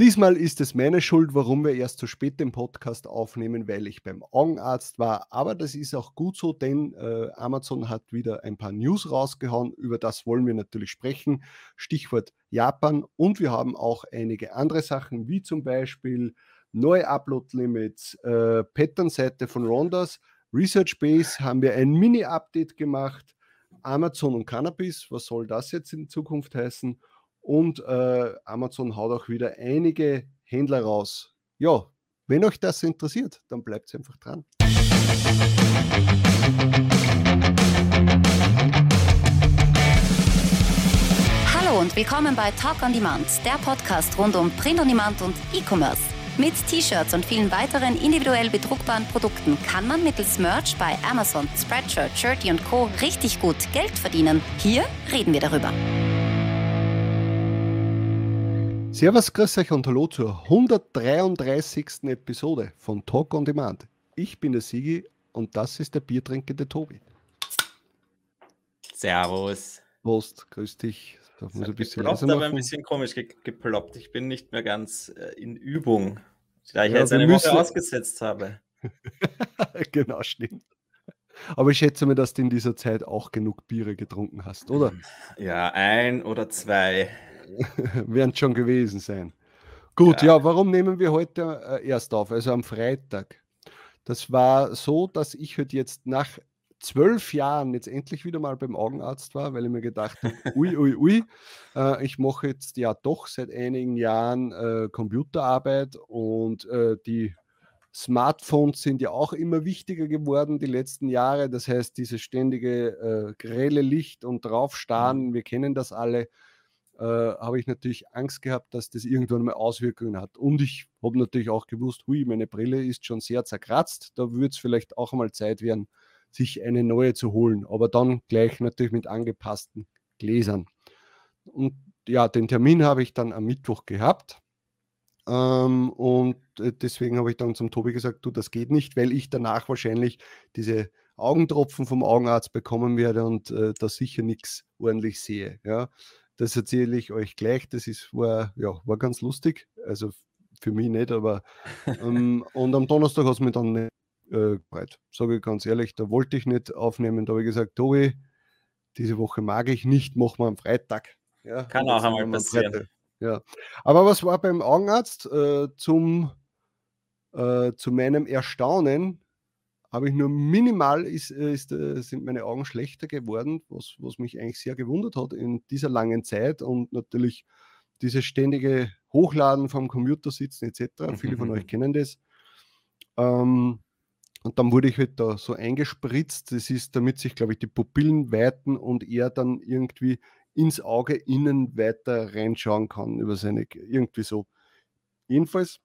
Diesmal ist es meine Schuld, warum wir erst zu spät den Podcast aufnehmen, weil ich beim Augenarzt war. Aber das ist auch gut so, denn äh, Amazon hat wieder ein paar News rausgehauen. Über das wollen wir natürlich sprechen. Stichwort Japan. Und wir haben auch einige andere Sachen, wie zum Beispiel neue Upload-Limits, äh, Pattern-Seite von Rondas, Research Base haben wir ein Mini-Update gemacht. Amazon und Cannabis, was soll das jetzt in Zukunft heißen? Und äh, Amazon haut auch wieder einige Händler raus. Ja, wenn euch das interessiert, dann bleibt einfach dran. Hallo und willkommen bei Talk on Demand, der Podcast rund um Print on Demand und E-Commerce. Mit T-Shirts und vielen weiteren individuell bedruckbaren Produkten kann man mittels Merch bei Amazon, Spreadshirt, Shirty und Co. richtig gut Geld verdienen. Hier reden wir darüber. Servus, grüß euch und hallo zur 133. Episode von Talk on Demand. Ich bin der Sigi und das ist der biertrinkende Tobi. Servus. Prost, grüß dich. Das muss ein bisschen geploppt, aber ein bisschen komisch ge geploppt. Ich bin nicht mehr ganz äh, in Übung, da ich ja, jetzt eine müssen... Woche ausgesetzt habe. genau, stimmt. Aber ich schätze mir, dass du in dieser Zeit auch genug Biere getrunken hast, oder? Ja, ein oder zwei. werden schon gewesen sein. Gut, ja. ja, warum nehmen wir heute äh, erst auf? Also am Freitag. Das war so, dass ich heute jetzt nach zwölf Jahren jetzt endlich wieder mal beim Augenarzt war, weil ich mir gedacht habe, ui, ui, ui, äh, ich mache jetzt ja doch seit einigen Jahren äh, Computerarbeit und äh, die Smartphones sind ja auch immer wichtiger geworden die letzten Jahre. Das heißt, dieses ständige äh, grelle Licht und draufstarren, mhm. wir kennen das alle äh, habe ich natürlich Angst gehabt, dass das irgendwann mal Auswirkungen hat. Und ich habe natürlich auch gewusst, hui, meine Brille ist schon sehr zerkratzt. Da würde es vielleicht auch einmal Zeit werden, sich eine neue zu holen. Aber dann gleich natürlich mit angepassten Gläsern. Und ja, den Termin habe ich dann am Mittwoch gehabt. Ähm, und äh, deswegen habe ich dann zum Tobi gesagt, du, das geht nicht, weil ich danach wahrscheinlich diese Augentropfen vom Augenarzt bekommen werde und äh, da sicher nichts ordentlich sehe. Ja. Das erzähle ich euch gleich. Das ist, war, ja, war ganz lustig. Also für mich nicht, aber ähm, und am Donnerstag hat es mir dann nicht äh, gefreut. Sage ich ganz ehrlich, da wollte ich nicht aufnehmen. Da habe ich gesagt, Tobi, diese Woche mag ich nicht, machen wir am Freitag. Ja, Kann auch einmal passieren. Ja. Aber was war beim Augenarzt? Äh, zum, äh, zu meinem Erstaunen habe ich nur minimal ist, äh, ist, äh, sind meine Augen schlechter geworden, was, was mich eigentlich sehr gewundert hat in dieser langen Zeit und natürlich dieses ständige Hochladen vom Computer sitzen etc. Viele von euch kennen das. Ähm, und dann wurde ich halt da so eingespritzt. Das ist, damit sich, glaube ich, die Pupillen weiten und er dann irgendwie ins Auge innen weiter reinschauen kann über seine, irgendwie so. Jedenfalls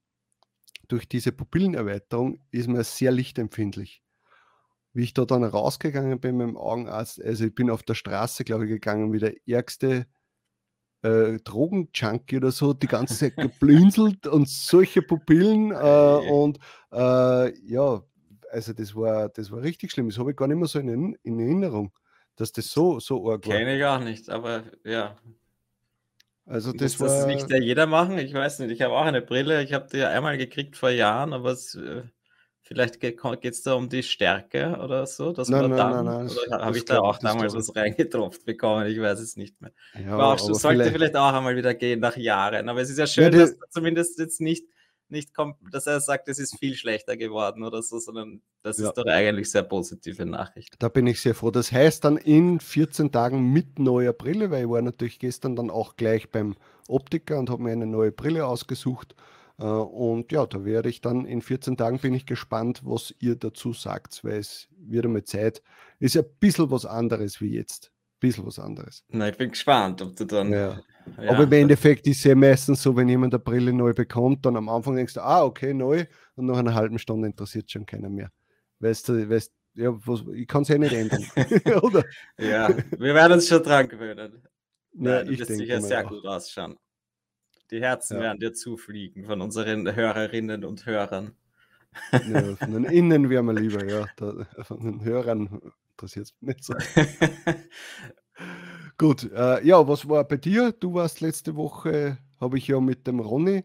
durch diese Pupillenerweiterung ist man sehr lichtempfindlich. Wie ich da dann rausgegangen bin mit dem Augenarzt, also ich bin auf der Straße, glaube ich, gegangen wie der ärgste äh, Drogenjunkie oder so, die ganze Zeit geblinzelt und solche Pupillen äh, und äh, ja, also das war, das war richtig schlimm. Das habe ich gar nicht mehr so in, in Erinnerung, dass das so, so arg war. Kenne ich auch nicht, aber ja, also das Muss das nicht jeder machen? Ich weiß nicht. Ich habe auch eine Brille. Ich habe die ja einmal gekriegt vor Jahren, aber es, äh, vielleicht geht es da um die Stärke oder so. Dass nein, nein, dann, nein, nein, habe ich da auch damals was reingetropft bekommen? Ich weiß es nicht mehr. Ja, auch, sollte vielleicht... vielleicht auch einmal wieder gehen nach Jahren. Aber es ist ja schön, ja, dass zumindest jetzt nicht nicht kommt, dass er sagt, es ist viel schlechter geworden oder so, sondern das ja. ist doch eigentlich sehr positive Nachricht. Da bin ich sehr froh. Das heißt dann in 14 Tagen mit neuer Brille, weil ich war natürlich gestern dann auch gleich beim Optiker und habe mir eine neue Brille ausgesucht. Äh, und ja, da werde ich dann in 14 Tagen bin ich gespannt, was ihr dazu sagt, weil es wird einmal Zeit. Ist ja ein bisschen was anderes wie jetzt. Ein bisschen was anderes. Na, ich bin gespannt, ob du dann ja. Ja. Aber im Endeffekt ist es ja meistens so, wenn jemand eine Brille neu bekommt, dann am Anfang denkst du, ah, okay, neu, und nach einer halben Stunde interessiert schon keiner mehr. Weißt du, weißt, ja, was, ich kann es ja nicht ändern. Oder? Ja, wir werden uns schon dran gewöhnen. Ja, ich denke sicher sehr auch. gut ausschauen. Die Herzen ja. werden dir zufliegen von unseren Hörerinnen und Hörern. Ja, von den Innen wären wir lieber, ja. Da, von den Hörern interessiert es mich nicht so. Gut, äh, ja, was war bei dir? Du warst letzte Woche, habe ich ja mit dem Ronny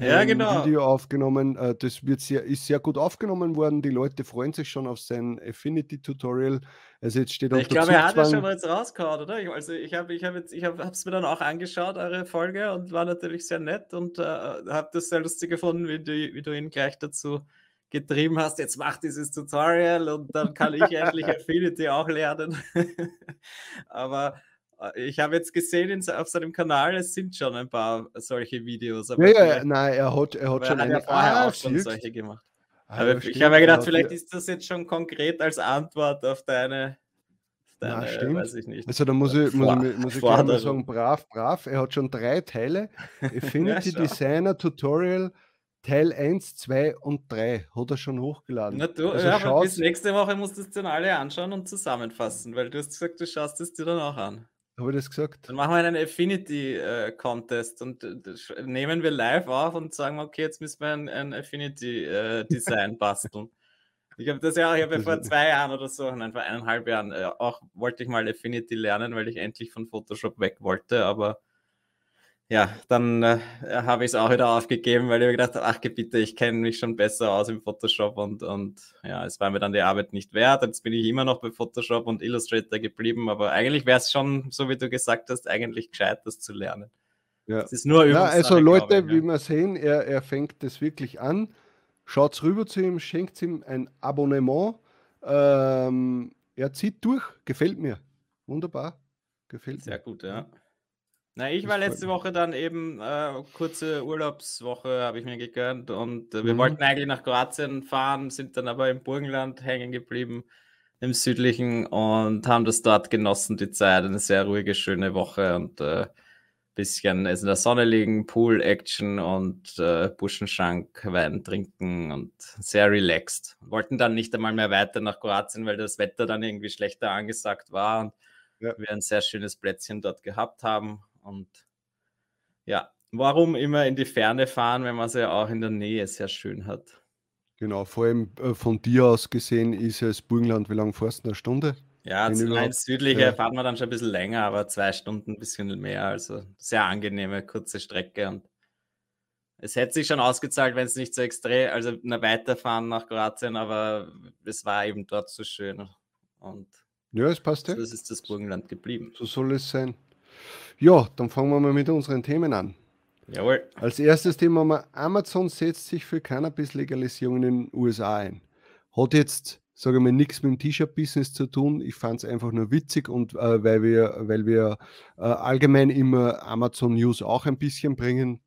ja, genau. Video aufgenommen. Äh, das wird sehr, ist sehr gut aufgenommen worden. Die Leute freuen sich schon auf sein Affinity-Tutorial. Also jetzt steht Ich glaube, er hat es schon mal jetzt rausgehauen, oder? Ich, also ich habe ich hab ich hab, es mir dann auch angeschaut, eure Folge, und war natürlich sehr nett und äh, habe das sehr lustig gefunden, wie du, wie du ihn gleich dazu getrieben hast, jetzt mach dieses Tutorial und dann kann ich endlich Affinity auch lernen. Aber ich habe jetzt gesehen auf seinem Kanal, es sind schon ein paar solche Videos. ja, ja, nein, er hat, er hat schon er hat ja vorher ah, auch schon solche gemacht. Ah, aber ich habe mir gedacht, vielleicht ist das jetzt schon konkret als Antwort auf deine, deine Na, stimmt. weiß ich nicht. Also da muss ich, muss ich, muss ich mal sagen, brav, brav. Er hat schon drei Teile. Affinity ja, Designer Tutorial Teil 1, 2 und 3 hat er schon hochgeladen. Na du, also ja, aber bis nächste Woche musst du es dir alle anschauen und zusammenfassen, weil du hast gesagt, du schaust es dir dann auch an. Habe ich das gesagt? Dann machen wir einen Affinity-Contest äh, und äh, nehmen wir live auf und sagen, okay, jetzt müssen wir ein, ein Affinity-Design äh, basteln. Ich habe das ja, ich habe ja vor zwei Jahren oder so, nein, vor eineinhalb Jahren äh, auch wollte ich mal Affinity lernen, weil ich endlich von Photoshop weg wollte, aber ja, dann äh, habe ich es auch wieder aufgegeben, weil ich mir gedacht habe, ach bitte, ich kenne mich schon besser aus im Photoshop und, und ja, es war mir dann die Arbeit nicht wert. Jetzt bin ich immer noch bei Photoshop und Illustrator geblieben, aber eigentlich wäre es schon, so wie du gesagt hast, eigentlich gescheit, das zu lernen. Ja. Es ist nur ja, Also Leute, ich, wie wir sehen, er, er fängt das wirklich an. Schaut rüber zu ihm, schenkt ihm ein Abonnement. Ähm, er zieht durch, gefällt mir. Wunderbar. Gefällt Sehr mir. gut, ja. Na, ich war letzte Woche dann eben äh, kurze Urlaubswoche, habe ich mir gegönnt und äh, wir mhm. wollten eigentlich nach Kroatien fahren, sind dann aber im Burgenland hängen geblieben, im südlichen und haben das dort genossen, die Zeit. Eine sehr ruhige, schöne Woche und äh, bisschen in der Sonne liegen, Pool, Action und äh, Buschenschank, Wein trinken und sehr relaxed. Wollten dann nicht einmal mehr weiter nach Kroatien, weil das Wetter dann irgendwie schlechter angesagt war und ja. wir ein sehr schönes Plätzchen dort gehabt haben und ja, warum immer in die Ferne fahren, wenn man es ja auch in der Nähe sehr schön hat? Genau, vor allem äh, von dir aus gesehen ist es Burgenland, wie lange fährst du? Eine Stunde? Ja, ins südliche ja. fahren wir dann schon ein bisschen länger, aber zwei Stunden ein bisschen mehr. Also sehr angenehme, kurze Strecke. Und es hätte sich schon ausgezahlt, wenn es nicht so extrem, also weiterfahren nach Kroatien, aber es war eben dort so schön. Und ja, es passt ja. So ist das Burgenland geblieben. So soll es sein. Ja, dann fangen wir mal mit unseren Themen an. Jawohl. Als erstes Thema haben wir, Amazon setzt sich für Cannabis-Legalisierung in den USA ein. Hat jetzt, sage ich mal, nichts mit dem T-Shirt-Business zu tun. Ich fand es einfach nur witzig und äh, weil wir, weil wir äh, allgemein immer Amazon News auch ein bisschen bringen.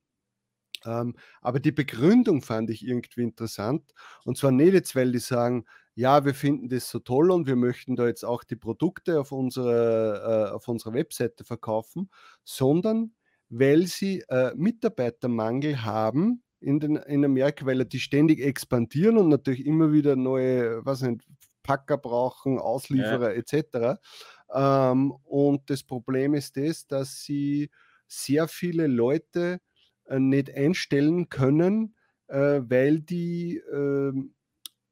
Ähm, aber die Begründung fand ich irgendwie interessant. Und zwar nicht jetzt, weil die sagen, ja, wir finden das so toll und wir möchten da jetzt auch die Produkte auf unserer, äh, auf unserer Webseite verkaufen, sondern weil sie äh, Mitarbeitermangel haben in, den, in Amerika, weil die ständig expandieren und natürlich immer wieder neue, was nicht, Packer brauchen, Auslieferer ja. etc. Ähm, und das Problem ist das, dass sie sehr viele Leute äh, nicht einstellen können, äh, weil die ähm,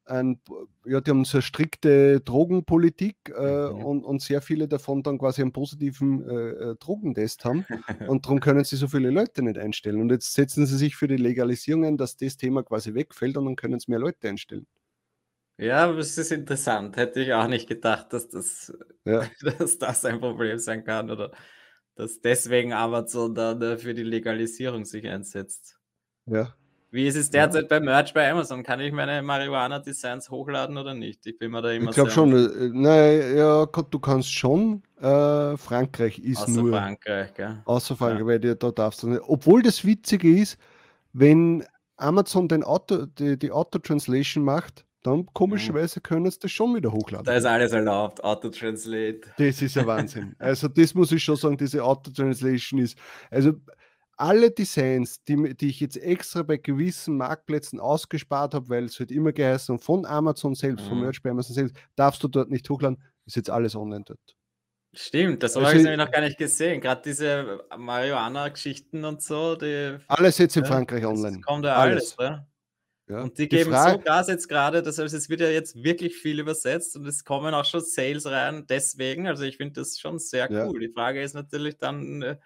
ein, ja, die haben so eine strikte Drogenpolitik äh, mhm. und, und, sehr viele davon dann quasi einen positiven äh, äh Drogentest haben und darum können sie so viele Leute nicht einstellen. Und jetzt setzen sie sich für die Legalisierung ein, dass das Thema quasi wegfällt und dann können sie mehr Leute einstellen. Ja, das ist interessant. Hätte ich auch nicht gedacht, dass das, ja. dass das ein Problem sein kann oder dass deswegen Amazon dann für die Legalisierung sich einsetzt. Ja. Wie ist es derzeit ja. bei Merch bei Amazon? Kann ich meine Marihuana-Designs hochladen oder nicht? Ich bin mir da immer Ich glaube schon. Äh, nein, ja, du kannst schon. Äh, Frankreich ist außer nur. Frankreich, gell? Außer Frankreich, ja. weil dir da darfst du nicht. Obwohl das Witzige ist, wenn Amazon den Auto, die, die Auto-Translation macht, dann komischerweise können sie das schon wieder hochladen. Da ist alles erlaubt, Auto-Translate. Das ist ja Wahnsinn. also das muss ich schon sagen, diese Auto-Translation ist. Also alle Designs, die, die ich jetzt extra bei gewissen Marktplätzen ausgespart habe, weil es wird immer geheißen, von Amazon selbst, mhm. von Merch bei Amazon selbst, darfst du dort nicht hochladen, ist jetzt alles online dort. Stimmt, das also, habe ich nämlich noch gar nicht gesehen. Gerade diese Marihuana-Geschichten und so. Die, alles jetzt in ja, Frankreich online. Kommt ja alles, alles ja. Und die, die geben Frage, so Gas jetzt gerade, dass also es wird ja jetzt wirklich viel übersetzt und es kommen auch schon Sales rein deswegen. Also ich finde das schon sehr cool. Die Frage ist natürlich dann, äh,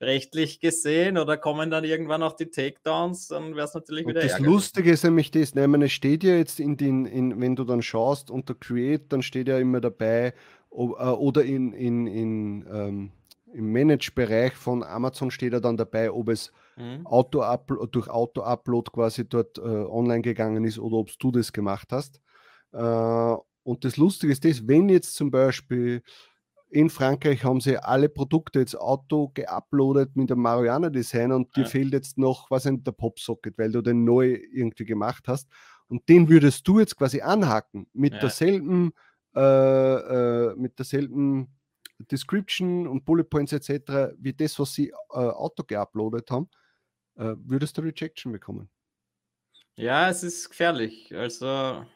rechtlich gesehen oder kommen dann irgendwann auch die Takedowns, dann wäre es natürlich wieder und Das ärgerlich. Lustige ist nämlich das, ne, es steht ja jetzt in den, in, wenn du dann schaust unter Create, dann steht ja immer dabei, äh, oder in, in, in ähm, im Manage-Bereich von Amazon steht ja dann dabei, ob es mhm. Auto durch Auto-Upload quasi dort äh, online gegangen ist oder ob du das gemacht hast. Äh, und das Lustige ist das, wenn jetzt zum Beispiel in Frankreich haben sie alle Produkte jetzt Auto geuploadet mit dem Marihuana-Design und ja. dir fehlt jetzt noch, was in der Popsocket, weil du den neu irgendwie gemacht hast. Und den würdest du jetzt quasi anhaken mit ja. derselben, äh, äh, mit derselben Description und Bullet Points etc., wie das, was sie äh, Auto geuploadet haben, äh, würdest du Rejection bekommen. Ja, es ist gefährlich. Also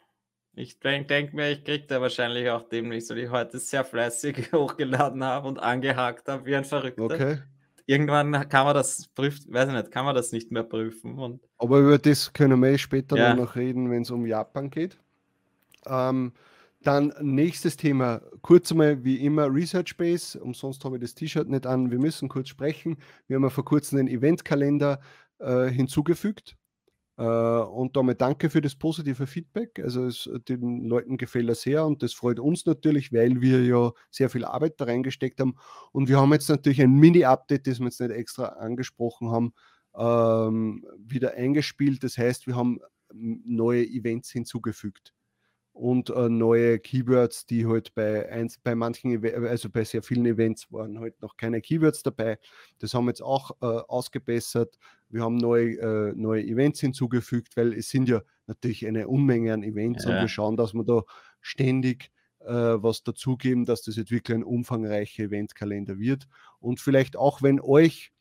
ich denke denk mir, ich kriege da wahrscheinlich auch demnächst, weil ich heute sehr fleißig hochgeladen habe und angehakt habe wie ein Verrückter. Okay. Irgendwann kann man das prüfen, weiß ich nicht, kann man das nicht mehr prüfen. Aber über das können wir eh später ja. noch reden, wenn es um Japan geht. Ähm, dann nächstes Thema, kurz einmal wie immer Research Base, umsonst habe ich das T-Shirt nicht an, wir müssen kurz sprechen. Wir haben ja vor kurzem den Eventkalender äh, hinzugefügt. Äh, und damit danke für das positive Feedback. Also es, den Leuten gefällt er sehr und das freut uns natürlich, weil wir ja sehr viel Arbeit da reingesteckt haben. Und wir haben jetzt natürlich ein Mini-Update, das wir jetzt nicht extra angesprochen haben, ähm, wieder eingespielt. Das heißt, wir haben neue Events hinzugefügt und äh, neue Keywords, die halt bei, eins, bei manchen, also bei sehr vielen Events waren halt noch keine Keywords dabei. Das haben wir jetzt auch äh, ausgebessert. Wir haben neue, äh, neue Events hinzugefügt, weil es sind ja natürlich eine Unmenge an Events ja. und wir schauen, dass wir da ständig äh, was dazugeben, dass das jetzt wirklich ein umfangreicher Eventkalender wird. Und vielleicht auch, wenn euch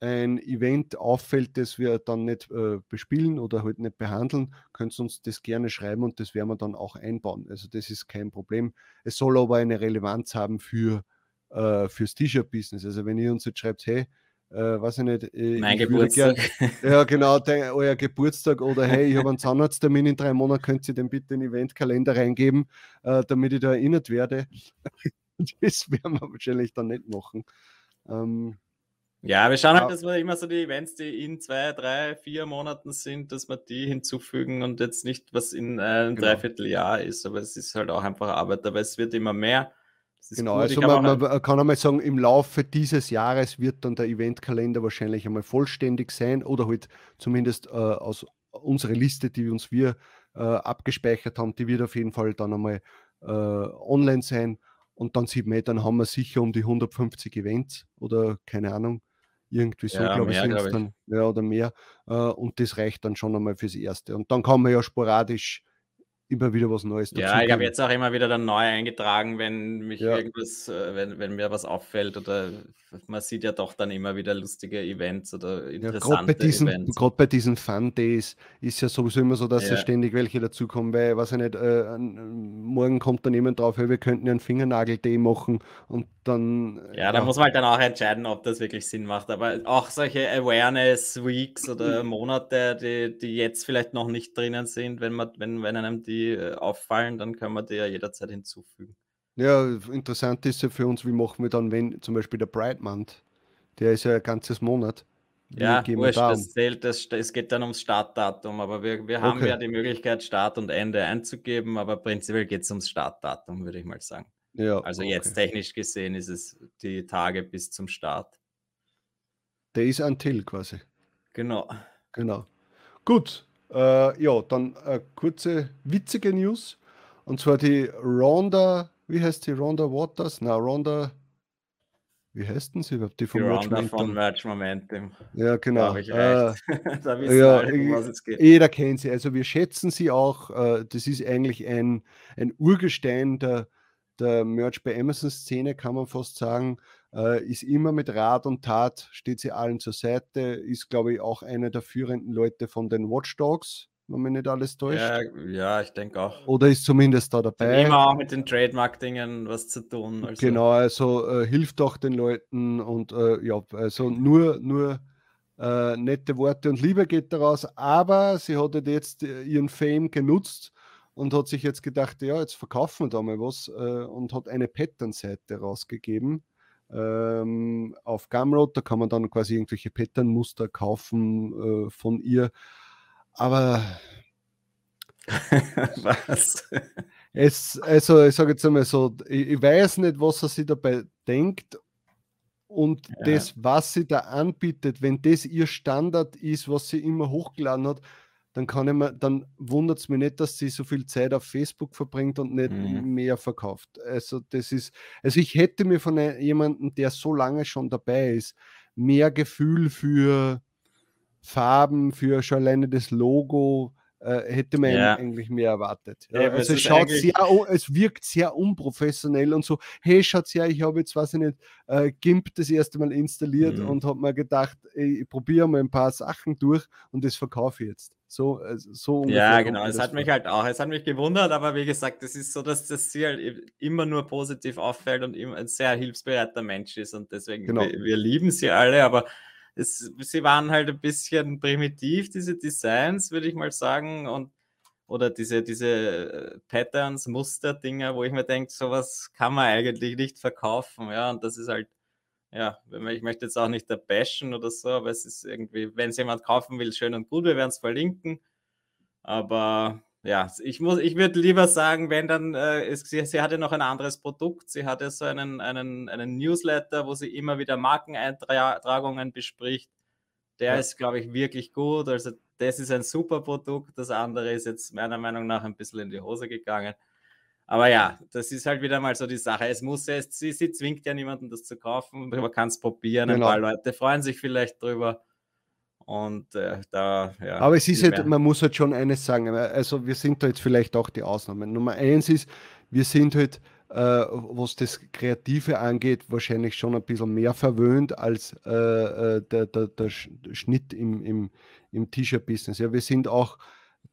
ein Event auffällt, das wir dann nicht äh, bespielen oder halt nicht behandeln, könnt ihr uns das gerne schreiben und das werden wir dann auch einbauen. Also das ist kein Problem. Es soll aber eine Relevanz haben für äh, fürs T-Shirt-Business. Also wenn ihr uns jetzt schreibt, hey, äh, weiß ich nicht, äh, mein Geburtstag. Gern, ja, genau, de, euer Geburtstag oder hey, ich habe einen Zahnarzttermin in drei Monaten, könnt ihr den bitte in den Eventkalender reingeben, äh, damit ich da erinnert werde. das werden wir wahrscheinlich dann nicht machen. Ähm, ja, wir schauen halt, dass wir immer so die Events, die in zwei, drei, vier Monaten sind, dass wir die hinzufügen und jetzt nicht, was in einem genau. Dreivierteljahr ist. Aber es ist halt auch einfach Arbeit, aber es wird immer mehr. Genau, gut. also man, man, man, kann einmal sagen, im Laufe dieses Jahres wird dann der Eventkalender wahrscheinlich einmal vollständig sein oder halt zumindest äh, aus unserer Liste, die uns wir äh, abgespeichert haben, die wird auf jeden Fall dann einmal äh, online sein. Und dann sieht man, dann haben wir sicher um die 150 Events oder keine Ahnung. Irgendwie so, ja, glaube ich, sind es dann, ja, oder mehr. Äh, und das reicht dann schon einmal fürs Erste. Und dann kann man ja sporadisch immer wieder was Neues dazu. Ja, ich habe jetzt auch immer wieder dann neu eingetragen, wenn mich ja. irgendwas, äh, wenn, wenn mir was auffällt oder man sieht ja doch dann immer wieder lustige Events oder interessante ja, gerade bei diesen, Events. Gerade bei diesen Fun Days ist ja sowieso immer so, dass ja. ständig welche dazukommen, weil, weiß ich nicht, äh, morgen kommt dann jemand drauf, hey, wir könnten ja einen Fingernagel-Day machen und dann. Ja, da muss man halt dann auch entscheiden, ob das wirklich Sinn macht. Aber auch solche Awareness-Weeks oder Monate, die, die jetzt vielleicht noch nicht drinnen sind, wenn man, wenn, wenn einem die äh, auffallen, dann kann man die ja jederzeit hinzufügen. Ja, interessant ist ja für uns, wie machen wir dann, wenn zum Beispiel der Pride Month, der ist ja ein ganzes Monat. Wie ja, wurscht, das zählt, das, es geht dann ums Startdatum, aber wir, wir haben okay. ja die Möglichkeit, Start und Ende einzugeben, aber prinzipiell geht es ums Startdatum, würde ich mal sagen. Ja, also okay. jetzt technisch gesehen ist es die Tage bis zum Start. Der ist until quasi. Genau. Genau. Gut. Äh, ja, dann äh, kurze witzige News. Und zwar die Ronda, wie heißt die Ronda Waters? Na, Ronda, wie heißt denn sie überhaupt? Die, von die Ronda von Merch Momentum. Ja, genau. Ich äh, da wissen ja, alle, was es geht. Jeder kennt sie. Also wir schätzen sie auch. Äh, das ist eigentlich ein, ein Urgestein der, der Merch bei Amazon-Szene, kann man fast sagen. Äh, ist immer mit Rat und Tat, steht sie allen zur Seite, ist, glaube ich, auch einer der führenden Leute von den Watchdogs, wenn mich nicht alles täuscht. Ja, ja ich denke auch. Oder ist zumindest da dabei. Immer auch mit den Trademark-Dingen was zu tun. Also. Genau, also äh, hilft auch den Leuten und äh, ja, also nur, nur äh, nette Worte und Liebe geht daraus, aber sie hat jetzt äh, ihren Fame genutzt und hat sich jetzt gedacht, ja, jetzt verkaufen wir da mal was äh, und hat eine Pattern-Seite rausgegeben, ähm, auf Gumroad. Da kann man dann quasi irgendwelche Patternmuster kaufen äh, von ihr. Aber was? Es, also, ich sage jetzt einmal so, ich, ich, weiß nicht, was er sich dabei denkt. Und ja. das, was sie da anbietet, wenn das ihr Standard ist, was sie immer hochgeladen hat, dann kann ich mir, dann wundert es mich nicht, dass sie so viel Zeit auf Facebook verbringt und nicht mhm. mehr verkauft. Also das ist, also ich hätte mir von jemandem, der so lange schon dabei ist, mehr Gefühl für Farben, für schon alleine das Logo, äh, hätte man ja. eigentlich mehr erwartet. Ja, also es, schaut sehr, es wirkt sehr unprofessionell und so, hey, schaut her, ich habe jetzt, weiß ich nicht, äh, GIMP das erste Mal installiert mhm. und habe mir gedacht, ey, ich probiere mal ein paar Sachen durch und das verkaufe ich jetzt. So, so Ja, genau. Es hat mich halt auch, es hat mich gewundert, aber wie gesagt, es ist so, dass das sie halt immer nur positiv auffällt und immer ein sehr hilfsbereiter Mensch ist und deswegen, genau. wir, wir lieben sie alle, aber es, sie waren halt ein bisschen primitiv, diese Designs, würde ich mal sagen, und oder diese, diese äh, Patterns, Muster-Dinger, wo ich mir denke, sowas kann man eigentlich nicht verkaufen, ja, und das ist halt, ja, ich möchte jetzt auch nicht da bashen oder so, aber es ist irgendwie, wenn es jemand kaufen will, schön und gut, wir werden es verlinken, aber ja, ich muss, ich würde lieber sagen, wenn dann, äh, es, sie, sie, hatte noch ein anderes Produkt, sie hatte so einen, einen, einen Newsletter, wo sie immer wieder Markeneintragungen bespricht. Der ja. ist, glaube ich, wirklich gut. Also das ist ein super Produkt. Das andere ist jetzt meiner Meinung nach ein bisschen in die Hose gegangen. Aber ja, das ist halt wieder mal so die Sache. Es muss ja, sie, sie zwingt ja niemanden, das zu kaufen. Man kann es probieren. Genau. Ein paar Leute freuen sich vielleicht drüber. Und äh, da, ja. Aber es ist halt, man muss halt schon eines sagen, also wir sind da jetzt vielleicht auch die Ausnahmen. Nummer eins ist, wir sind halt, äh, was das Kreative angeht, wahrscheinlich schon ein bisschen mehr verwöhnt als äh, äh der, der, der Schnitt im, im, im T-Shirt-Business. Ja, wir sind auch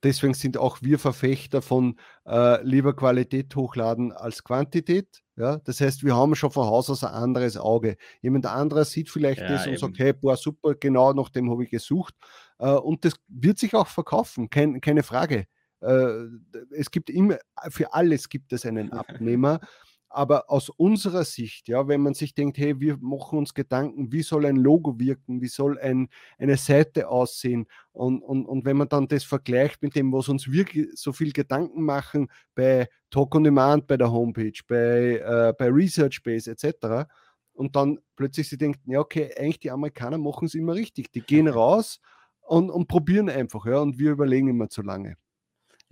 deswegen sind auch wir Verfechter von äh, lieber Qualität hochladen als Quantität. Ja, das heißt, wir haben schon von Haus aus ein anderes Auge. Jemand anderes sieht vielleicht ja, das und eben. sagt, hey, boah, super, genau nach dem habe ich gesucht. Äh, und das wird sich auch verkaufen, kein, keine Frage. Äh, es gibt immer, für alles gibt es einen Abnehmer. Aber aus unserer Sicht, ja, wenn man sich denkt, hey, wir machen uns Gedanken, wie soll ein Logo wirken, wie soll ein, eine Seite aussehen und, und, und wenn man dann das vergleicht mit dem, was uns wirklich so viel Gedanken machen bei Talk on Demand, bei der Homepage, bei, äh, bei Research Base etc., und dann plötzlich sie denkt, ja, okay, eigentlich die Amerikaner machen es immer richtig. Die gehen raus und, und probieren einfach, ja, und wir überlegen immer zu lange.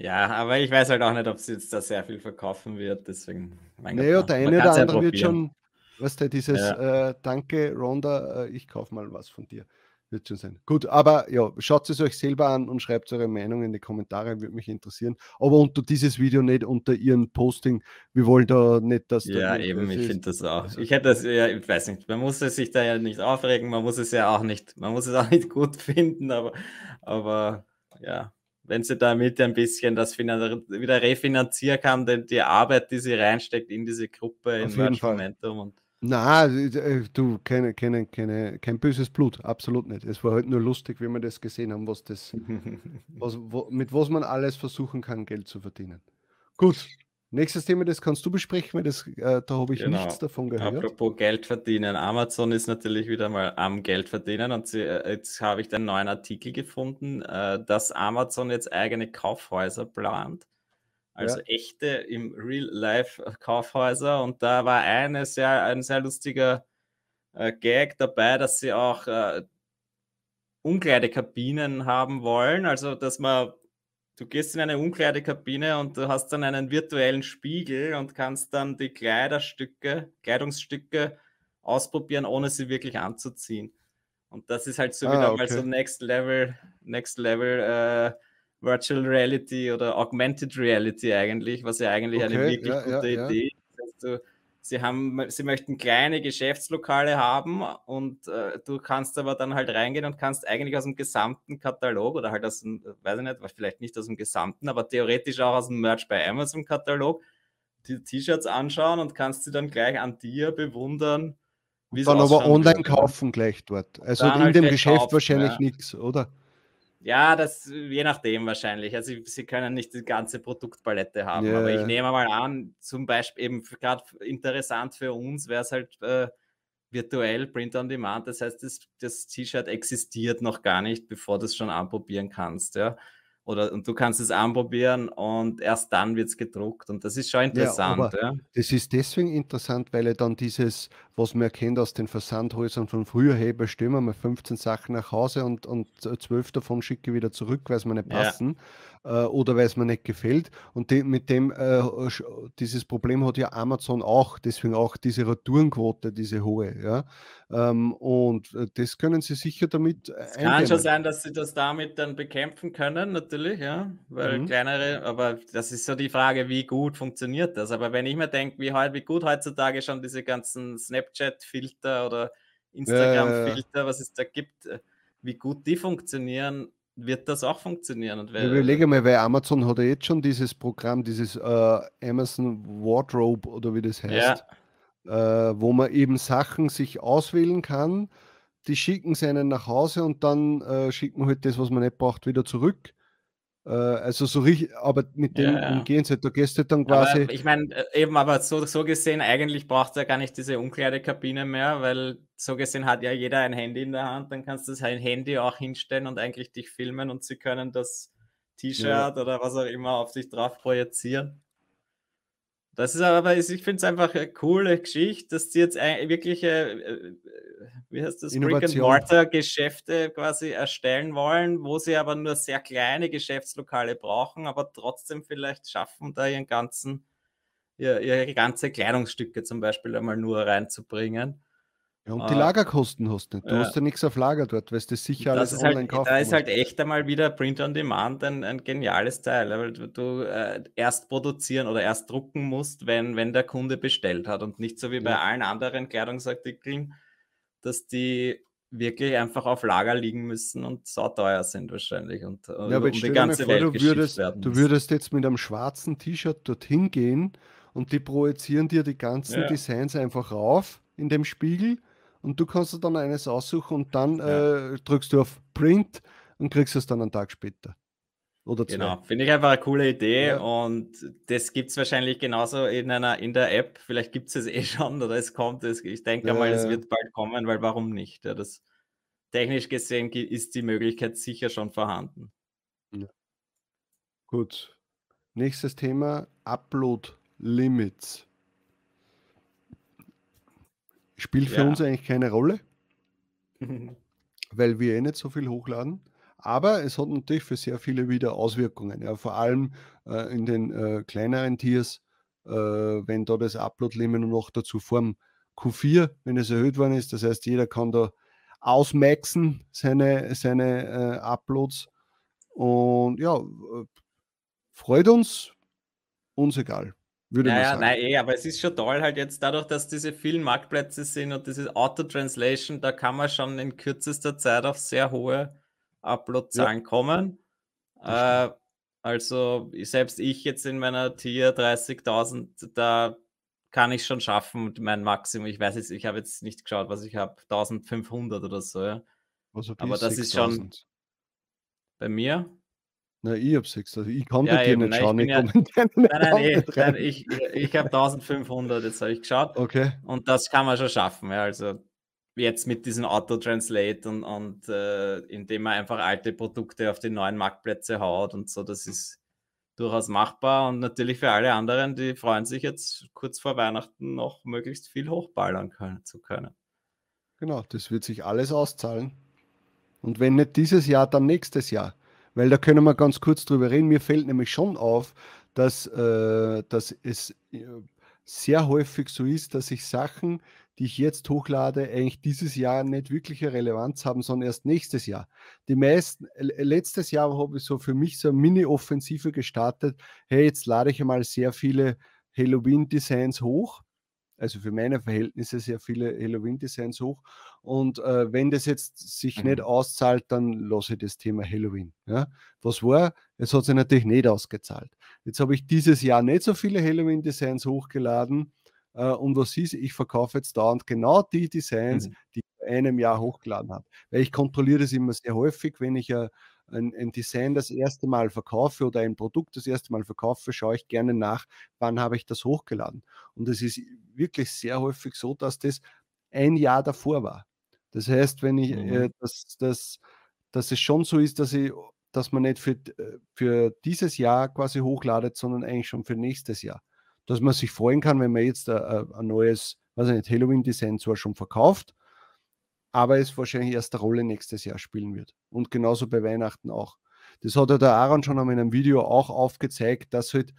Ja, aber ich weiß halt auch nicht, ob sie jetzt da sehr viel verkaufen wird, deswegen. Naja, Gott, der eine oder andere ja wird schon, weißt du, dieses ja. äh, Danke, Ronda, äh, ich kaufe mal was von dir. Wird schon sein. Gut, aber ja, schaut es euch selber an und schreibt eure Meinung in die Kommentare, würde mich interessieren. Aber unter dieses Video nicht unter ihren Posting. Wir wollen da nicht, dass. Ja, eben, ich finde das auch. Also, ich hätte das, ja, ich weiß nicht, man muss sich da ja nicht aufregen, man muss es ja auch nicht, man muss es auch nicht gut finden, aber, aber ja, wenn sie damit ein bisschen das wieder refinanzieren kann, denn die Arbeit, die sie reinsteckt in diese Gruppe, in Merch Momentum und na, äh, du, keine, keine, keine, kein böses Blut, absolut nicht. Es war halt nur lustig, wie wir das gesehen haben, was das, was, wo, mit was man alles versuchen kann, Geld zu verdienen. Gut, nächstes Thema, das kannst du besprechen, weil das, äh, da habe ich genau. nichts davon gehört. Apropos Geld verdienen, Amazon ist natürlich wieder mal am Geld verdienen und sie, äh, jetzt habe ich einen neuen Artikel gefunden, äh, dass Amazon jetzt eigene Kaufhäuser plant also ja. echte im Real-Life-Kaufhäuser. Und da war eine sehr, ein sehr lustiger äh, Gag dabei, dass sie auch äh, Umkleidekabinen haben wollen. Also, dass man, du gehst in eine Umkleidekabine und du hast dann einen virtuellen Spiegel und kannst dann die Kleiderstücke, Kleidungsstücke ausprobieren, ohne sie wirklich anzuziehen. Und das ist halt so ah, wieder okay. mal so Next Level, Next Level äh, Virtual Reality oder Augmented Reality eigentlich, was ja eigentlich okay, eine wirklich ja, gute ja, Idee ist. Also, sie, haben, sie möchten kleine Geschäftslokale haben und äh, du kannst aber dann halt reingehen und kannst eigentlich aus dem gesamten Katalog oder halt aus dem, weiß ich nicht, vielleicht nicht aus dem gesamten, aber theoretisch auch aus dem Merch bei Amazon Katalog die T-Shirts anschauen und kannst sie dann gleich an dir bewundern. Wie dann aber online wird. kaufen gleich dort. Also in halt dem Geschäft kaufen, wahrscheinlich ja. nichts, oder? Ja, das je nachdem wahrscheinlich. Also sie können nicht die ganze Produktpalette haben, yeah. aber ich nehme mal an, zum Beispiel eben gerade interessant für uns wäre es halt, äh, virtuell Print on Demand. Das heißt, das, das T-Shirt existiert noch gar nicht, bevor du es schon anprobieren kannst. Ja? Oder und du kannst es anprobieren und erst dann wird es gedruckt. Und das ist schon interessant. Ja, ja. Das ist deswegen interessant, weil er dann dieses, was man erkennt aus den Versandhäusern von früher, hey, bestimmen wir mal 15 Sachen nach Hause und, und 12 davon schicke ich wieder zurück, weil es mir nicht passen. Ja äh, oder weil es mir nicht gefällt. Und die, mit dem, äh, dieses Problem hat ja Amazon auch, deswegen auch diese Retourenquote, diese hohe. Ja? Ähm, und äh, das können sie sicher damit. Äh, es kann schon sein, dass sie das damit dann bekämpfen können, natürlich, ja, weil mhm. kleinere, aber das ist so die Frage, wie gut funktioniert das. Aber wenn ich mir denke, wie, wie gut heutzutage schon diese ganzen Snapchat-Filter oder Instagram-Filter, was es da gibt, äh, wie gut die funktionieren, wird das auch funktionieren. Und weil, überlege mal, weil Amazon hat ja jetzt schon dieses Programm, dieses äh, Amazon Wardrobe oder wie das heißt, ja. äh, wo man eben Sachen sich auswählen kann, die schicken sie einen nach Hause und dann äh, schickt man halt das, was man nicht braucht, wieder zurück. Äh, also so richtig, aber mit dem ja, ja. umgehen sie, da gehst du dann quasi. Aber ich meine, äh, eben, aber so, so gesehen, eigentlich braucht es ja gar nicht diese Umkleidekabine mehr, weil so gesehen hat ja jeder ein Handy in der Hand, dann kannst du das Handy auch hinstellen und eigentlich dich filmen und sie können das T-Shirt ja. oder was auch immer auf dich drauf projizieren. Das ist aber, ich finde es einfach eine coole Geschichte, dass sie jetzt wirklich, äh, wie heißt das, Brick-and-Mortar-Geschäfte quasi erstellen wollen, wo sie aber nur sehr kleine Geschäftslokale brauchen, aber trotzdem vielleicht schaffen, da ihren ganzen, ihre ganze Kleidungsstücke zum Beispiel einmal nur reinzubringen. Ja, und die äh, Lagerkosten hast du nicht. Du ja. hast ja nichts auf Lager dort, weil du das sicher alles das online halt, kaufen Da ist halt echt einmal wieder Print on Demand ein, ein geniales Teil, weil du, du äh, erst produzieren oder erst drucken musst, wenn, wenn der Kunde bestellt hat und nicht so wie bei allen anderen Kleidungsartikeln, dass die wirklich einfach auf Lager liegen müssen und so teuer sind wahrscheinlich und äh, ja, aber um die ganze vor, Welt du würdest, werden. Du würdest jetzt mit einem schwarzen T-Shirt dorthin gehen und die projizieren dir die ganzen ja. Designs einfach rauf in dem Spiegel und du kannst dir dann eines aussuchen und dann ja. äh, drückst du auf Print und kriegst es dann einen Tag später. Oder zwei. Genau, finde ich einfach eine coole Idee ja. und das gibt es wahrscheinlich genauso in einer in der App. Vielleicht gibt es es eh schon oder es kommt. Es, ich denke ja, mal, es wird bald kommen, weil warum nicht? Ja, das, technisch gesehen ist die Möglichkeit sicher schon vorhanden. Gut. Nächstes Thema: Upload Limits. Spielt für ja. uns eigentlich keine Rolle, weil wir eh nicht so viel hochladen. Aber es hat natürlich für sehr viele wieder Auswirkungen. Ja, vor allem äh, in den äh, kleineren Tiers, äh, wenn da das Upload-Limit noch dazu vorm Q4, wenn es erhöht worden ist. Das heißt, jeder kann da ausmaxen seine, seine äh, Uploads. Und ja, äh, freut uns, uns egal. Würde naja, sagen. nein, eh, aber es ist schon toll halt jetzt dadurch, dass diese vielen Marktplätze sind und diese Auto-Translation, da kann man schon in kürzester Zeit auf sehr hohe Upload-Zahlen ja. kommen. Äh, also selbst ich jetzt in meiner Tier 30.000, da kann ich schon schaffen, mein Maximum. Ich weiß jetzt, ich habe jetzt nicht geschaut, was ich habe, 1500 oder so. Ja. Also aber das ist schon bei mir. Na, ich habe sechs. Also ich kann ja, dir nicht schauen. Ich ja, nein, nein, eh, nein, ich, ich habe 1500, jetzt habe ich geschaut. Okay. Und das kann man schon schaffen. Ja, also jetzt mit diesem Auto-Translate und, und äh, indem man einfach alte Produkte auf die neuen Marktplätze haut und so, das ist durchaus machbar. Und natürlich für alle anderen, die freuen sich jetzt kurz vor Weihnachten noch möglichst viel hochballern können, zu können. Genau, das wird sich alles auszahlen. Und wenn nicht dieses Jahr, dann nächstes Jahr. Weil da können wir ganz kurz drüber reden. Mir fällt nämlich schon auf, dass, äh, dass es äh, sehr häufig so ist, dass ich Sachen, die ich jetzt hochlade, eigentlich dieses Jahr nicht wirklich eine Relevanz haben, sondern erst nächstes Jahr. Die meisten, letztes Jahr habe ich so für mich so eine Mini-Offensive gestartet. Hey, jetzt lade ich einmal sehr viele Halloween-Designs hoch also für meine Verhältnisse sehr viele Halloween-Designs hoch. Und äh, wenn das jetzt sich mhm. nicht auszahlt, dann lasse ich das Thema Halloween. Ja? Was war? Es hat sich natürlich nicht ausgezahlt. Jetzt habe ich dieses Jahr nicht so viele Halloween-Designs hochgeladen. Äh, und was ist, ich verkaufe jetzt dauernd genau die Designs, mhm. die ich vor einem Jahr hochgeladen habe. Weil ich kontrolliere das immer sehr häufig, wenn ich ein, ein, ein, Design das erste Mal verkaufe oder ein Produkt das erste Mal verkaufe, schaue ich gerne nach, wann habe ich das hochgeladen. Und es ist wirklich sehr häufig so, dass das ein Jahr davor war. Das heißt, wenn ich, äh, mhm. äh, dass, dass, dass es schon so ist, dass ich, dass man nicht für, äh, für dieses Jahr quasi hochladet, sondern eigentlich schon für nächstes Jahr. Dass man sich freuen kann, wenn man jetzt ein, ein neues, weiß ich nicht, Halloween-Design zwar schon verkauft, aber es wahrscheinlich erst eine Rolle nächstes Jahr spielen wird. Und genauso bei Weihnachten auch. Das hat ja der Aaron schon in einem Video auch aufgezeigt, dass halt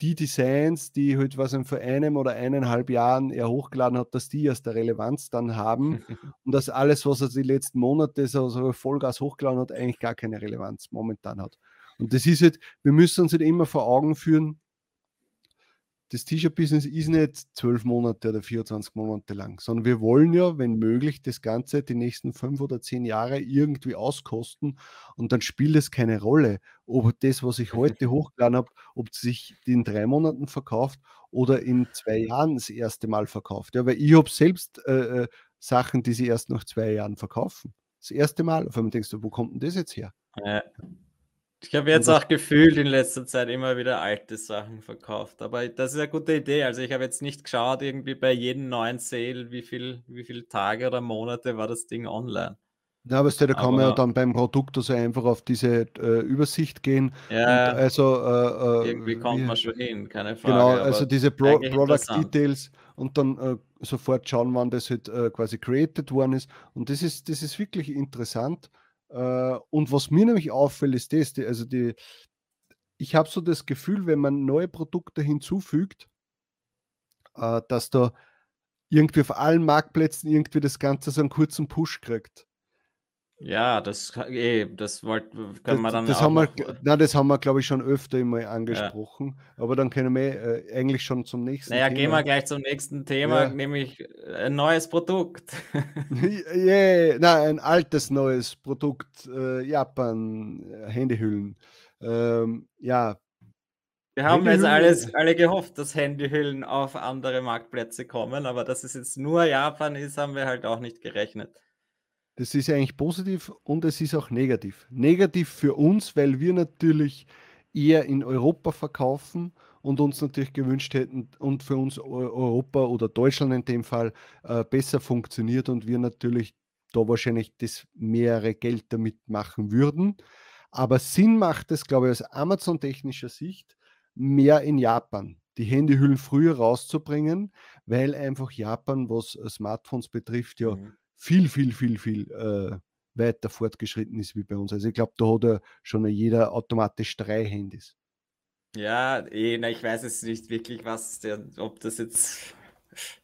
die Designs, die halt was vor einem oder eineinhalb Jahren er hochgeladen hat, dass die erst der Relevanz dann haben und dass alles, was er die letzten Monate so, so Vollgas hochgeladen hat, eigentlich gar keine Relevanz momentan hat. Und das ist halt, wir müssen uns halt immer vor Augen führen, das T-Shirt-Business ist nicht zwölf Monate oder 24 Monate lang, sondern wir wollen ja, wenn möglich, das Ganze die nächsten fünf oder zehn Jahre irgendwie auskosten und dann spielt es keine Rolle, ob das, was ich heute hochgeladen habe, ob es sich in drei Monaten verkauft oder in zwei Jahren das erste Mal verkauft. Ja, weil ich habe selbst äh, äh, Sachen, die sie erst nach zwei Jahren verkaufen. Das erste Mal. Auf einmal denkst du, wo kommt denn das jetzt her? Ja. Ich habe jetzt auch gefühlt in letzter Zeit immer wieder alte Sachen verkauft. Aber das ist eine gute Idee. Also ich habe jetzt nicht geschaut, irgendwie bei jedem neuen Sale, wie viel, wie viele Tage oder Monate war das Ding online. Ja, aber da kann man ja dann beim Produkt also einfach auf diese äh, Übersicht gehen. Ja, also äh, äh, irgendwie kommt wie, man schon hin, keine Frage. Genau, also diese Pro Product Details und dann äh, sofort schauen, wann das halt äh, quasi created worden ist. Und das ist, das ist wirklich interessant. Äh, und was mir nämlich auffällt, ist das, die, also die, ich habe so das Gefühl, wenn man neue Produkte hinzufügt, äh, dass da irgendwie auf allen Marktplätzen irgendwie das Ganze so einen kurzen Push kriegt. Ja, das, eh, das wollt, können das, wir dann das haben wir, na, das haben wir, glaube ich, schon öfter immer angesprochen. Ja. Aber dann können wir äh, eigentlich schon zum nächsten naja, Thema. Naja, gehen wir gleich zum nächsten Thema, ja. nämlich ein neues Produkt. yeah, na, ein altes neues Produkt, äh, Japan, äh, Handyhüllen. Ähm, ja. Wir haben jetzt alles, alle gehofft, dass Handyhüllen auf andere Marktplätze kommen, aber dass es jetzt nur Japan ist, haben wir halt auch nicht gerechnet. Das ist eigentlich positiv und es ist auch negativ. Negativ für uns, weil wir natürlich eher in Europa verkaufen und uns natürlich gewünscht hätten und für uns Europa oder Deutschland in dem Fall äh, besser funktioniert und wir natürlich da wahrscheinlich das mehrere Geld damit machen würden. Aber Sinn macht es, glaube ich, aus Amazon-technischer Sicht mehr in Japan, die Handyhüllen früher rauszubringen, weil einfach Japan, was Smartphones betrifft, ja mhm viel, viel, viel, viel äh, weiter fortgeschritten ist wie bei uns. Also ich glaube, da hat ja schon jeder automatisch drei Handys. Ja, eh, na, ich weiß es nicht wirklich, was der, ob das jetzt.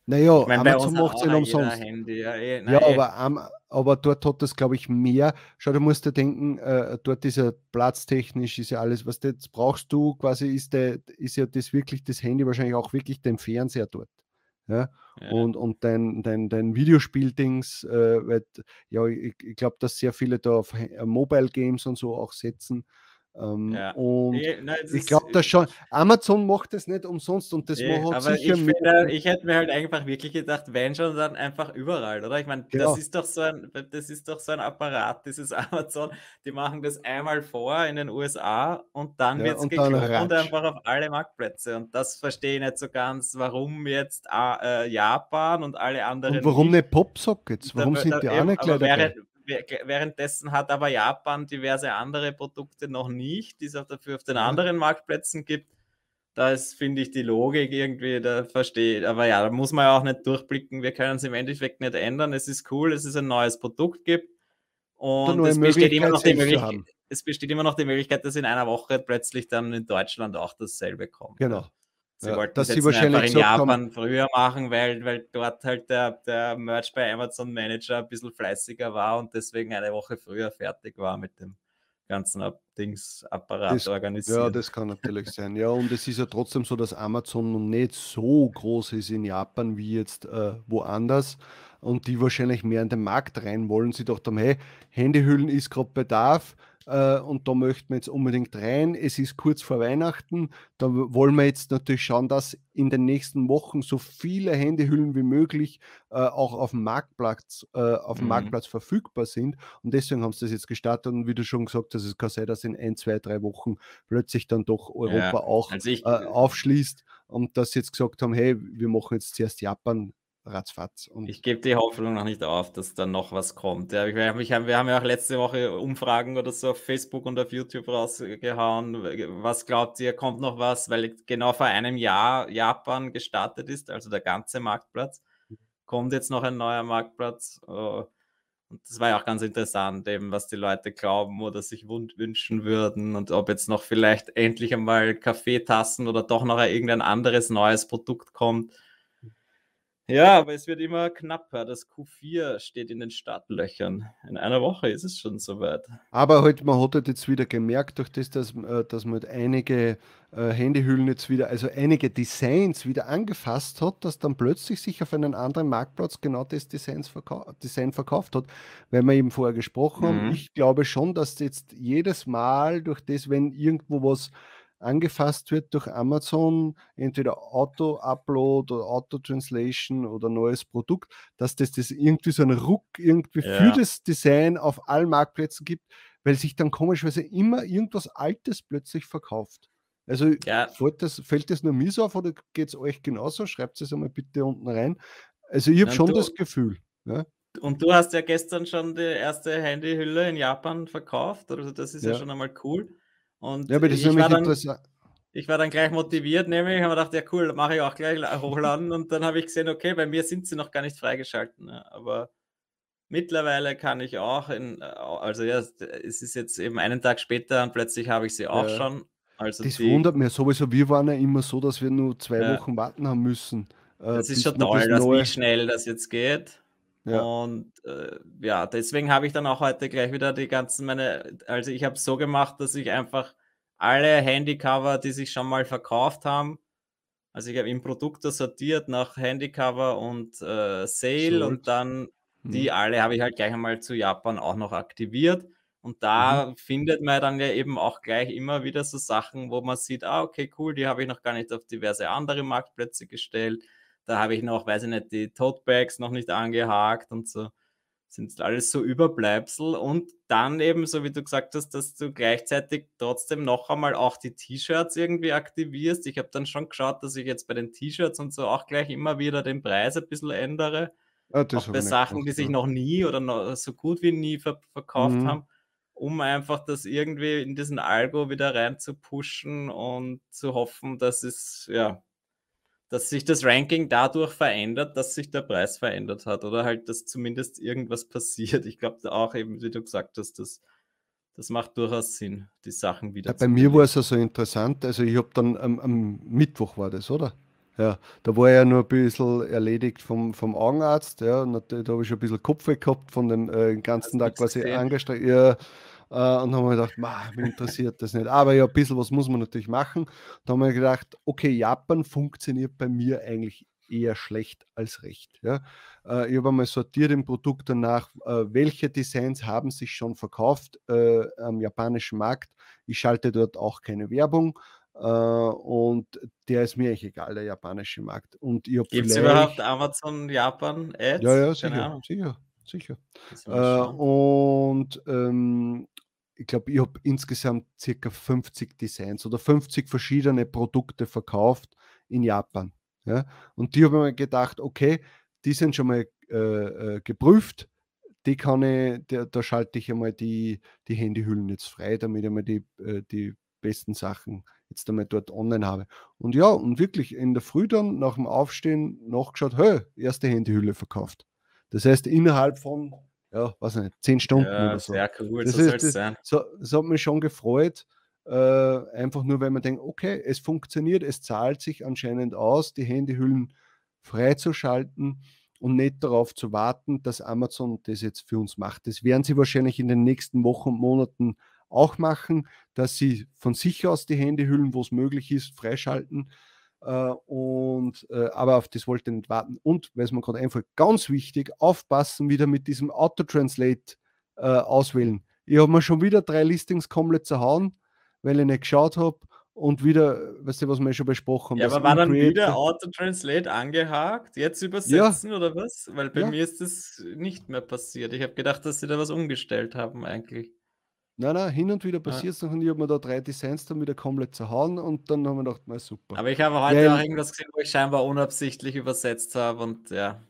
Naja, ich mein, Amazon macht es nicht umsonst. Handy, ja, eh, nein, ja eh. aber, aber dort hat das, glaube ich, mehr. Schau, du musst dir denken, äh, dort ist ja platztechnisch, ist ja alles, was du jetzt brauchst du, quasi ist, der, ist ja das wirklich das Handy wahrscheinlich auch wirklich dein Fernseher dort. Ja? Und, und dein, dein, dein Videospieldings, äh, weil, ja, ich, ich glaube, dass sehr viele da auf äh, Mobile Games und so auch setzen. Ähm, ja. Und nee, nein, ich glaube, dass schon Amazon macht das nicht umsonst und das nee, macht aber sicher ich, finde, ich hätte mir halt einfach wirklich gedacht, wenn schon, dann einfach überall, oder? Ich meine, genau. das ist doch so ein, das ist doch so ein Apparat, dieses Amazon, die machen das einmal vor in den USA und dann ja, wird es geklont einfach auf alle Marktplätze. Und das verstehe ich nicht so ganz, warum jetzt äh, Japan und alle anderen. Und warum nicht, Popsockets? Warum da, sind die da, auch nicht gleich dabei? Währenddessen hat aber Japan diverse andere Produkte noch nicht, die es auch dafür auf den anderen Marktplätzen gibt. Da ist, finde ich, die Logik irgendwie, da verstehe Aber ja, da muss man ja auch nicht durchblicken. Wir können es im Endeffekt nicht ändern. Es ist cool, dass es ein neues Produkt gibt. Und es besteht, immer noch die Möglichkeit, es besteht immer noch die Möglichkeit, dass in einer Woche plötzlich dann in Deutschland auch dasselbe kommt. Genau. Sie ja, wollten das jetzt wahrscheinlich in Japan haben. früher machen, weil, weil dort halt der, der Merch bei Amazon Manager ein bisschen fleißiger war und deswegen eine Woche früher fertig war mit dem ganzen Dingsapparat das, organisiert. Ja, das kann natürlich sein. Ja, und es ist ja trotzdem so, dass Amazon noch nicht so groß ist in Japan wie jetzt äh, woanders und die wahrscheinlich mehr in den Markt rein wollen. Sie dachten, hey, Handyhüllen ist gerade Bedarf äh, und da möchten wir jetzt unbedingt rein. Es ist kurz vor Weihnachten. Da wollen wir jetzt natürlich schauen, dass in den nächsten Wochen so viele Handyhüllen wie möglich äh, auch auf dem Marktplatz, äh, auf dem mhm. Marktplatz verfügbar sind. Und deswegen haben sie das jetzt gestartet. Und wie du schon gesagt hast, es kann sein, dass in ein, zwei, drei Wochen plötzlich dann doch Europa ja, auch also ich, äh, aufschließt und dass sie jetzt gesagt haben, hey, wir machen jetzt zuerst Japan ratzfatz. Und ich gebe die Hoffnung noch nicht auf, dass da noch was kommt. Ja, wir, haben, wir haben ja auch letzte Woche Umfragen oder so auf Facebook und auf YouTube rausgehauen. Was glaubt ihr, kommt noch was? Weil genau vor einem Jahr Japan gestartet ist, also der ganze Marktplatz. Kommt jetzt noch ein neuer Marktplatz? Uh, und das war ja auch ganz interessant, eben was die Leute glauben oder sich wünschen würden und ob jetzt noch vielleicht endlich einmal Kaffeetassen oder doch noch irgendein anderes neues Produkt kommt. Ja, aber es wird immer knapper. Das Q4 steht in den Startlöchern. In einer Woche ist es schon soweit. Aber halt, man hat halt jetzt wieder gemerkt, durch das, dass, äh, dass man halt einige äh, Handyhüllen jetzt wieder, also einige Designs wieder angefasst hat, dass dann plötzlich sich auf einem anderen Marktplatz genau das Designs verkau Design verkauft hat, weil wir eben vorher gesprochen mhm. haben. Ich glaube schon, dass jetzt jedes Mal durch das, wenn irgendwo was angefasst wird durch Amazon, entweder Auto-Upload oder Auto-Translation oder neues Produkt, dass das, das irgendwie so einen Ruck irgendwie ja. für das Design auf allen Marktplätzen gibt, weil sich dann komischerweise immer irgendwas Altes plötzlich verkauft. Also ja. fällt, das, fällt das nur mir so auf oder geht es euch genauso? Schreibt es einmal bitte unten rein. Also ich habe schon du, das Gefühl. Ja. Und du hast ja gestern schon die erste Handyhülle in Japan verkauft, also das ist ja, ja schon einmal cool. Und ja, aber das ich, war dann, ich war dann gleich motiviert, nämlich, habe mir gedacht, ja cool, mache ich auch gleich hochladen. und dann habe ich gesehen, okay, bei mir sind sie noch gar nicht freigeschalten. Ne? Aber mittlerweile kann ich auch, in, also ja, es ist jetzt eben einen Tag später und plötzlich habe ich sie auch ja. schon. Also das die, wundert mir sowieso. Wir waren ja immer so, dass wir nur zwei ja. Wochen warten haben müssen. Äh, das ist schon toll, das dass wie schnell das jetzt geht. Ja. Und äh, ja, deswegen habe ich dann auch heute gleich wieder die ganzen meine, also ich habe es so gemacht, dass ich einfach alle Handycover, die sich schon mal verkauft haben, also ich habe im Produkt sortiert nach Handycover und äh, Sale Sold. und dann die mhm. alle habe ich halt gleich einmal zu Japan auch noch aktiviert. Und da mhm. findet man dann ja eben auch gleich immer wieder so Sachen, wo man sieht, ah, okay, cool, die habe ich noch gar nicht auf diverse andere Marktplätze gestellt. Da habe ich noch, weiß ich nicht, die Tote Bags noch nicht angehakt und so. Sind alles so Überbleibsel. Und dann eben, so wie du gesagt hast, dass du gleichzeitig trotzdem noch einmal auch die T-Shirts irgendwie aktivierst. Ich habe dann schon geschaut, dass ich jetzt bei den T-Shirts und so auch gleich immer wieder den Preis ein bisschen ändere. Ah, auch bei Sachen, gemacht, die sich noch nie oder noch so gut wie nie ver verkauft mhm. haben, um einfach das irgendwie in diesen Algo wieder rein zu pushen und zu hoffen, dass es ja dass sich das Ranking dadurch verändert, dass sich der Preis verändert hat oder halt, dass zumindest irgendwas passiert. Ich glaube auch eben, wie du gesagt hast, das, das macht durchaus Sinn, die Sachen wieder ja, Bei mir war es also interessant, also ich habe dann am, am, Mittwoch war das, oder? Ja, da war ja nur ein bisschen erledigt vom, vom Augenarzt, ja, und da, da habe ich schon ein bisschen Kopf gehabt von dem äh, ganzen Tag quasi angestrengt. Ja, und haben wir gedacht, mich interessiert das nicht. Aber ja, ein bisschen was muss man natürlich machen. Da haben wir gedacht, okay, Japan funktioniert bei mir eigentlich eher schlecht als recht. Ja. Äh, ich habe einmal sortiert im Produkt danach, äh, welche Designs haben sich schon verkauft äh, am japanischen Markt. Ich schalte dort auch keine Werbung. Uh, und der ist mir echt egal, der japanische Markt. Gibt es überhaupt Amazon Japan Ads? Ja, ja, sicher, sicher, sicher. Uh, und ähm, ich glaube, ich habe insgesamt circa 50 Designs oder 50 verschiedene Produkte verkauft in Japan. Ja? Und die habe mir gedacht, okay, die sind schon mal äh, äh, geprüft. Die kann ich, der, da schalte ich einmal die, die Handyhüllen jetzt frei, damit ich mal die, äh, die besten Sachen jetzt einmal dort online habe. Und ja, und wirklich in der Früh dann nach dem Aufstehen nachgeschaut, hey, erste Handyhülle verkauft. Das heißt, innerhalb von ja, weiß nicht, zehn Stunden ja, oder so. Sehr cool, das, so ist, das, sein. So, das hat mich schon gefreut. Äh, einfach nur, weil man denkt, okay, es funktioniert, es zahlt sich anscheinend aus, die Handyhüllen freizuschalten und nicht darauf zu warten, dass Amazon das jetzt für uns macht. Das werden sie wahrscheinlich in den nächsten Wochen und Monaten auch machen, dass sie von sich aus die Handyhüllen, wo es möglich ist, freischalten. Äh, und, äh, aber auf das wollte ich nicht warten. Und, weil es mir gerade einfällt, ganz wichtig, aufpassen wieder mit diesem Auto-Translate äh, auswählen. Ich habe mir schon wieder drei Listings komplett zerhauen, weil ich nicht geschaut habe und wieder, weißt du, was wir schon besprochen haben. Ja, aber war dann wieder Auto-Translate angehakt, jetzt übersetzen ja. oder was? Weil bei ja. mir ist das nicht mehr passiert. Ich habe gedacht, dass sie da was umgestellt haben eigentlich. Nein, nein, hin und wieder passiert es noch und ich habe mir da drei Designs dann wieder komplett zerhauen und dann haben wir gedacht, na super. Aber ich habe heute Weil, auch irgendwas gesehen, wo ich scheinbar unabsichtlich übersetzt habe und ja.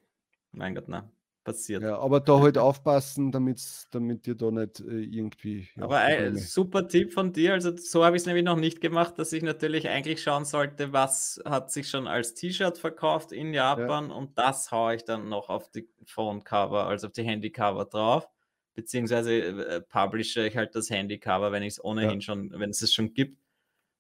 Mein Gott, nein passiert. Ja, aber da halt aufpassen, damit ihr da nicht äh, irgendwie. Ja, aber ein super Tipp von dir. Also so habe ich es nämlich noch nicht gemacht, dass ich natürlich eigentlich schauen sollte, was hat sich schon als T-Shirt verkauft in Japan ja. und das haue ich dann noch auf die Phone-Cover, also auf die Handy-Cover drauf. Beziehungsweise äh, publische ich halt das Handy-Cover, wenn ich es ohnehin ja. schon, wenn es es schon gibt.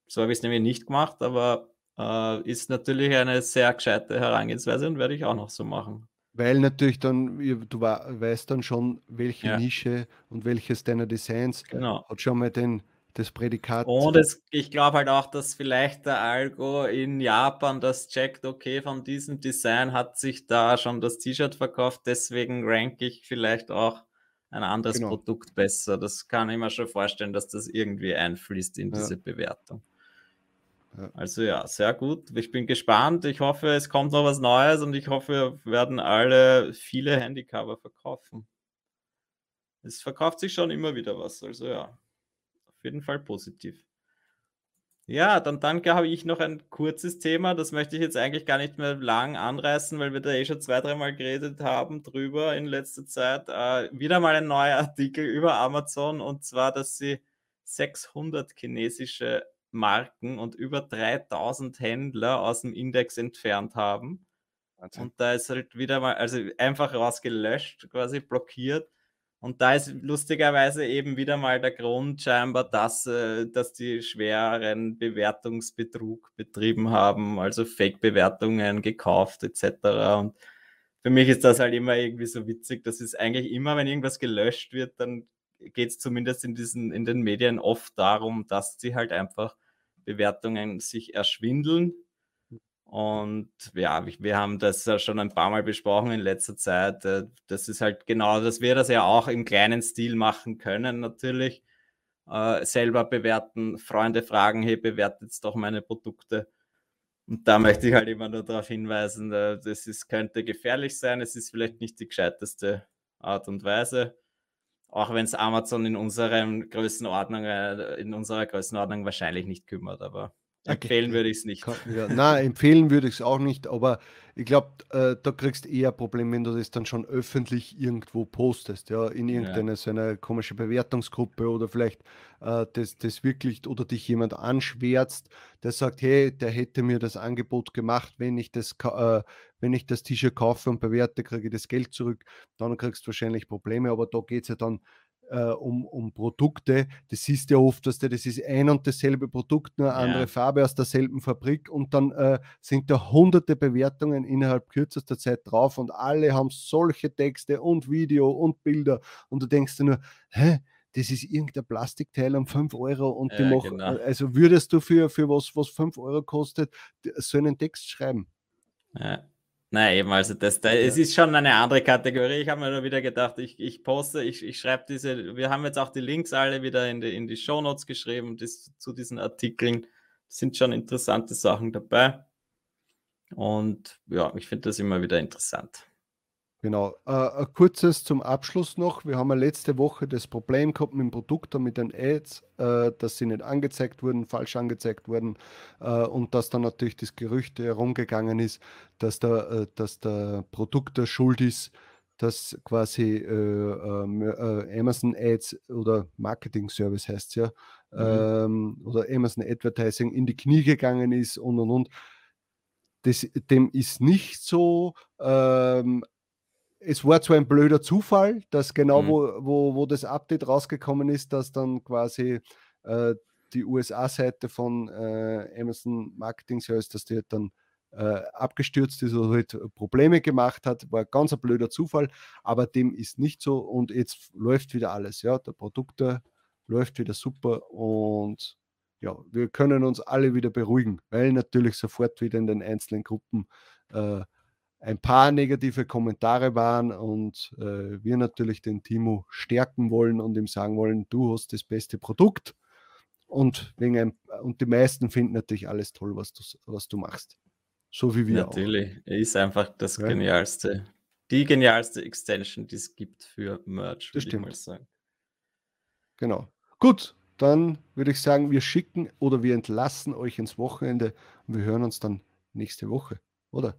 So habe ich es nämlich nicht gemacht, aber äh, ist natürlich eine sehr gescheite Herangehensweise und werde ich auch noch so machen. Weil natürlich dann, du weißt dann schon, welche ja. Nische und welches deiner Designs genau. hat schon mal den, das Prädikat. Und es, ich glaube halt auch, dass vielleicht der Algo in Japan das checkt, okay, von diesem Design hat sich da schon das T-Shirt verkauft, deswegen ranke ich vielleicht auch ein anderes genau. Produkt besser. Das kann ich mir schon vorstellen, dass das irgendwie einfließt in diese ja. Bewertung. Also ja, sehr gut. Ich bin gespannt. Ich hoffe, es kommt noch was Neues und ich hoffe, wir werden alle viele Handycover verkaufen. Es verkauft sich schon immer wieder was. Also ja, auf jeden Fall positiv. Ja, dann danke, habe ich noch ein kurzes Thema. Das möchte ich jetzt eigentlich gar nicht mehr lang anreißen, weil wir da eh schon zwei, dreimal geredet haben drüber in letzter Zeit. Äh, wieder mal ein neuer Artikel über Amazon und zwar, dass sie 600 chinesische Marken und über 3000 Händler aus dem Index entfernt haben. Wahnsinn. Und da ist halt wieder mal, also einfach rausgelöscht, quasi blockiert. Und da ist lustigerweise eben wieder mal der Grund scheinbar, dass, äh, dass die schweren Bewertungsbetrug betrieben haben, also Fake-Bewertungen gekauft etc. Und für mich ist das halt immer irgendwie so witzig. Das ist eigentlich immer, wenn irgendwas gelöscht wird, dann geht es zumindest in, diesen, in den Medien oft darum, dass sie halt einfach Bewertungen sich erschwindeln. Und ja, wir haben das ja schon ein paar Mal besprochen in letzter Zeit. Äh, das ist halt genau, dass wir das ja auch im kleinen Stil machen können, natürlich. Äh, selber bewerten, Freunde fragen, hey, bewertet doch meine Produkte. Und da möchte ich halt immer nur darauf hinweisen, äh, das ist, könnte gefährlich sein. Es ist vielleicht nicht die gescheiteste Art und Weise auch wenn es Amazon in unserem Größenordnung, äh, in unserer Größenordnung wahrscheinlich nicht kümmert, aber empfehlen würde ich es nicht. Ja, nein, empfehlen würde ich es auch nicht, aber ich glaube, äh, da kriegst du eher Probleme, wenn du das dann schon öffentlich irgendwo postest, ja, in irgendeiner ja. so einer komischen Bewertungsgruppe oder vielleicht äh, das, das wirklich oder dich jemand anschwärzt, der sagt, hey, der hätte mir das Angebot gemacht, wenn ich das, äh, wenn ich das T-Shirt kaufe und bewerte, kriege ich das Geld zurück, dann kriegst du wahrscheinlich Probleme, aber da geht es ja dann äh, um, um Produkte. Das siehst du ja oft, dass das ist ein und dasselbe Produkt, nur eine ja. andere Farbe aus derselben Fabrik und dann äh, sind da hunderte Bewertungen innerhalb kürzester Zeit drauf und alle haben solche Texte und Video und Bilder und du denkst dir nur, hä? Das ist irgendein Plastikteil um 5 Euro und ja, die machen, genau. also würdest du für, für was, was 5 Euro kostet, so einen Text schreiben? Ja. Nein, eben, also das, da, ja. es ist schon eine andere Kategorie. Ich habe mir nur wieder gedacht, ich, ich poste, ich, ich schreibe diese, wir haben jetzt auch die Links alle wieder in die, in die Shownotes geschrieben das, zu diesen Artikeln. Sind schon interessante Sachen dabei. Und ja, ich finde das immer wieder interessant. Genau. Äh, ein kurzes zum Abschluss noch. Wir haben ja letzte Woche das Problem gehabt mit dem Produkt und mit den Ads, äh, dass sie nicht angezeigt wurden, falsch angezeigt wurden äh, und dass dann natürlich das Gerücht herumgegangen ist, dass der, äh, dass der Produkter schuld ist, dass quasi äh, ähm, äh, Amazon Ads oder Marketing Service heißt es ja, mhm. ähm, oder Amazon Advertising in die Knie gegangen ist und und und. Das, dem ist nicht so. Ähm, es war zwar ein blöder Zufall, dass genau mhm. wo, wo, wo das Update rausgekommen ist, dass dann quasi äh, die USA-Seite von äh, Amazon Marketing Service, dass die dann äh, abgestürzt ist oder halt Probleme gemacht hat, war ganz ein blöder Zufall, aber dem ist nicht so und jetzt läuft wieder alles. Ja, der Produkt läuft wieder super und ja, wir können uns alle wieder beruhigen, weil natürlich sofort wieder in den einzelnen Gruppen äh, ein paar negative Kommentare waren und äh, wir natürlich den Timo stärken wollen und ihm sagen wollen, du hast das beste Produkt und, wegen ein, und die meisten finden natürlich alles toll, was du, was du machst. So wie wir Natürlich, auch. ist einfach das ja. genialste, die genialste Extension, die es gibt für Merch, würde ich mal sagen. Genau. Gut, dann würde ich sagen, wir schicken oder wir entlassen euch ins Wochenende und wir hören uns dann nächste Woche, oder?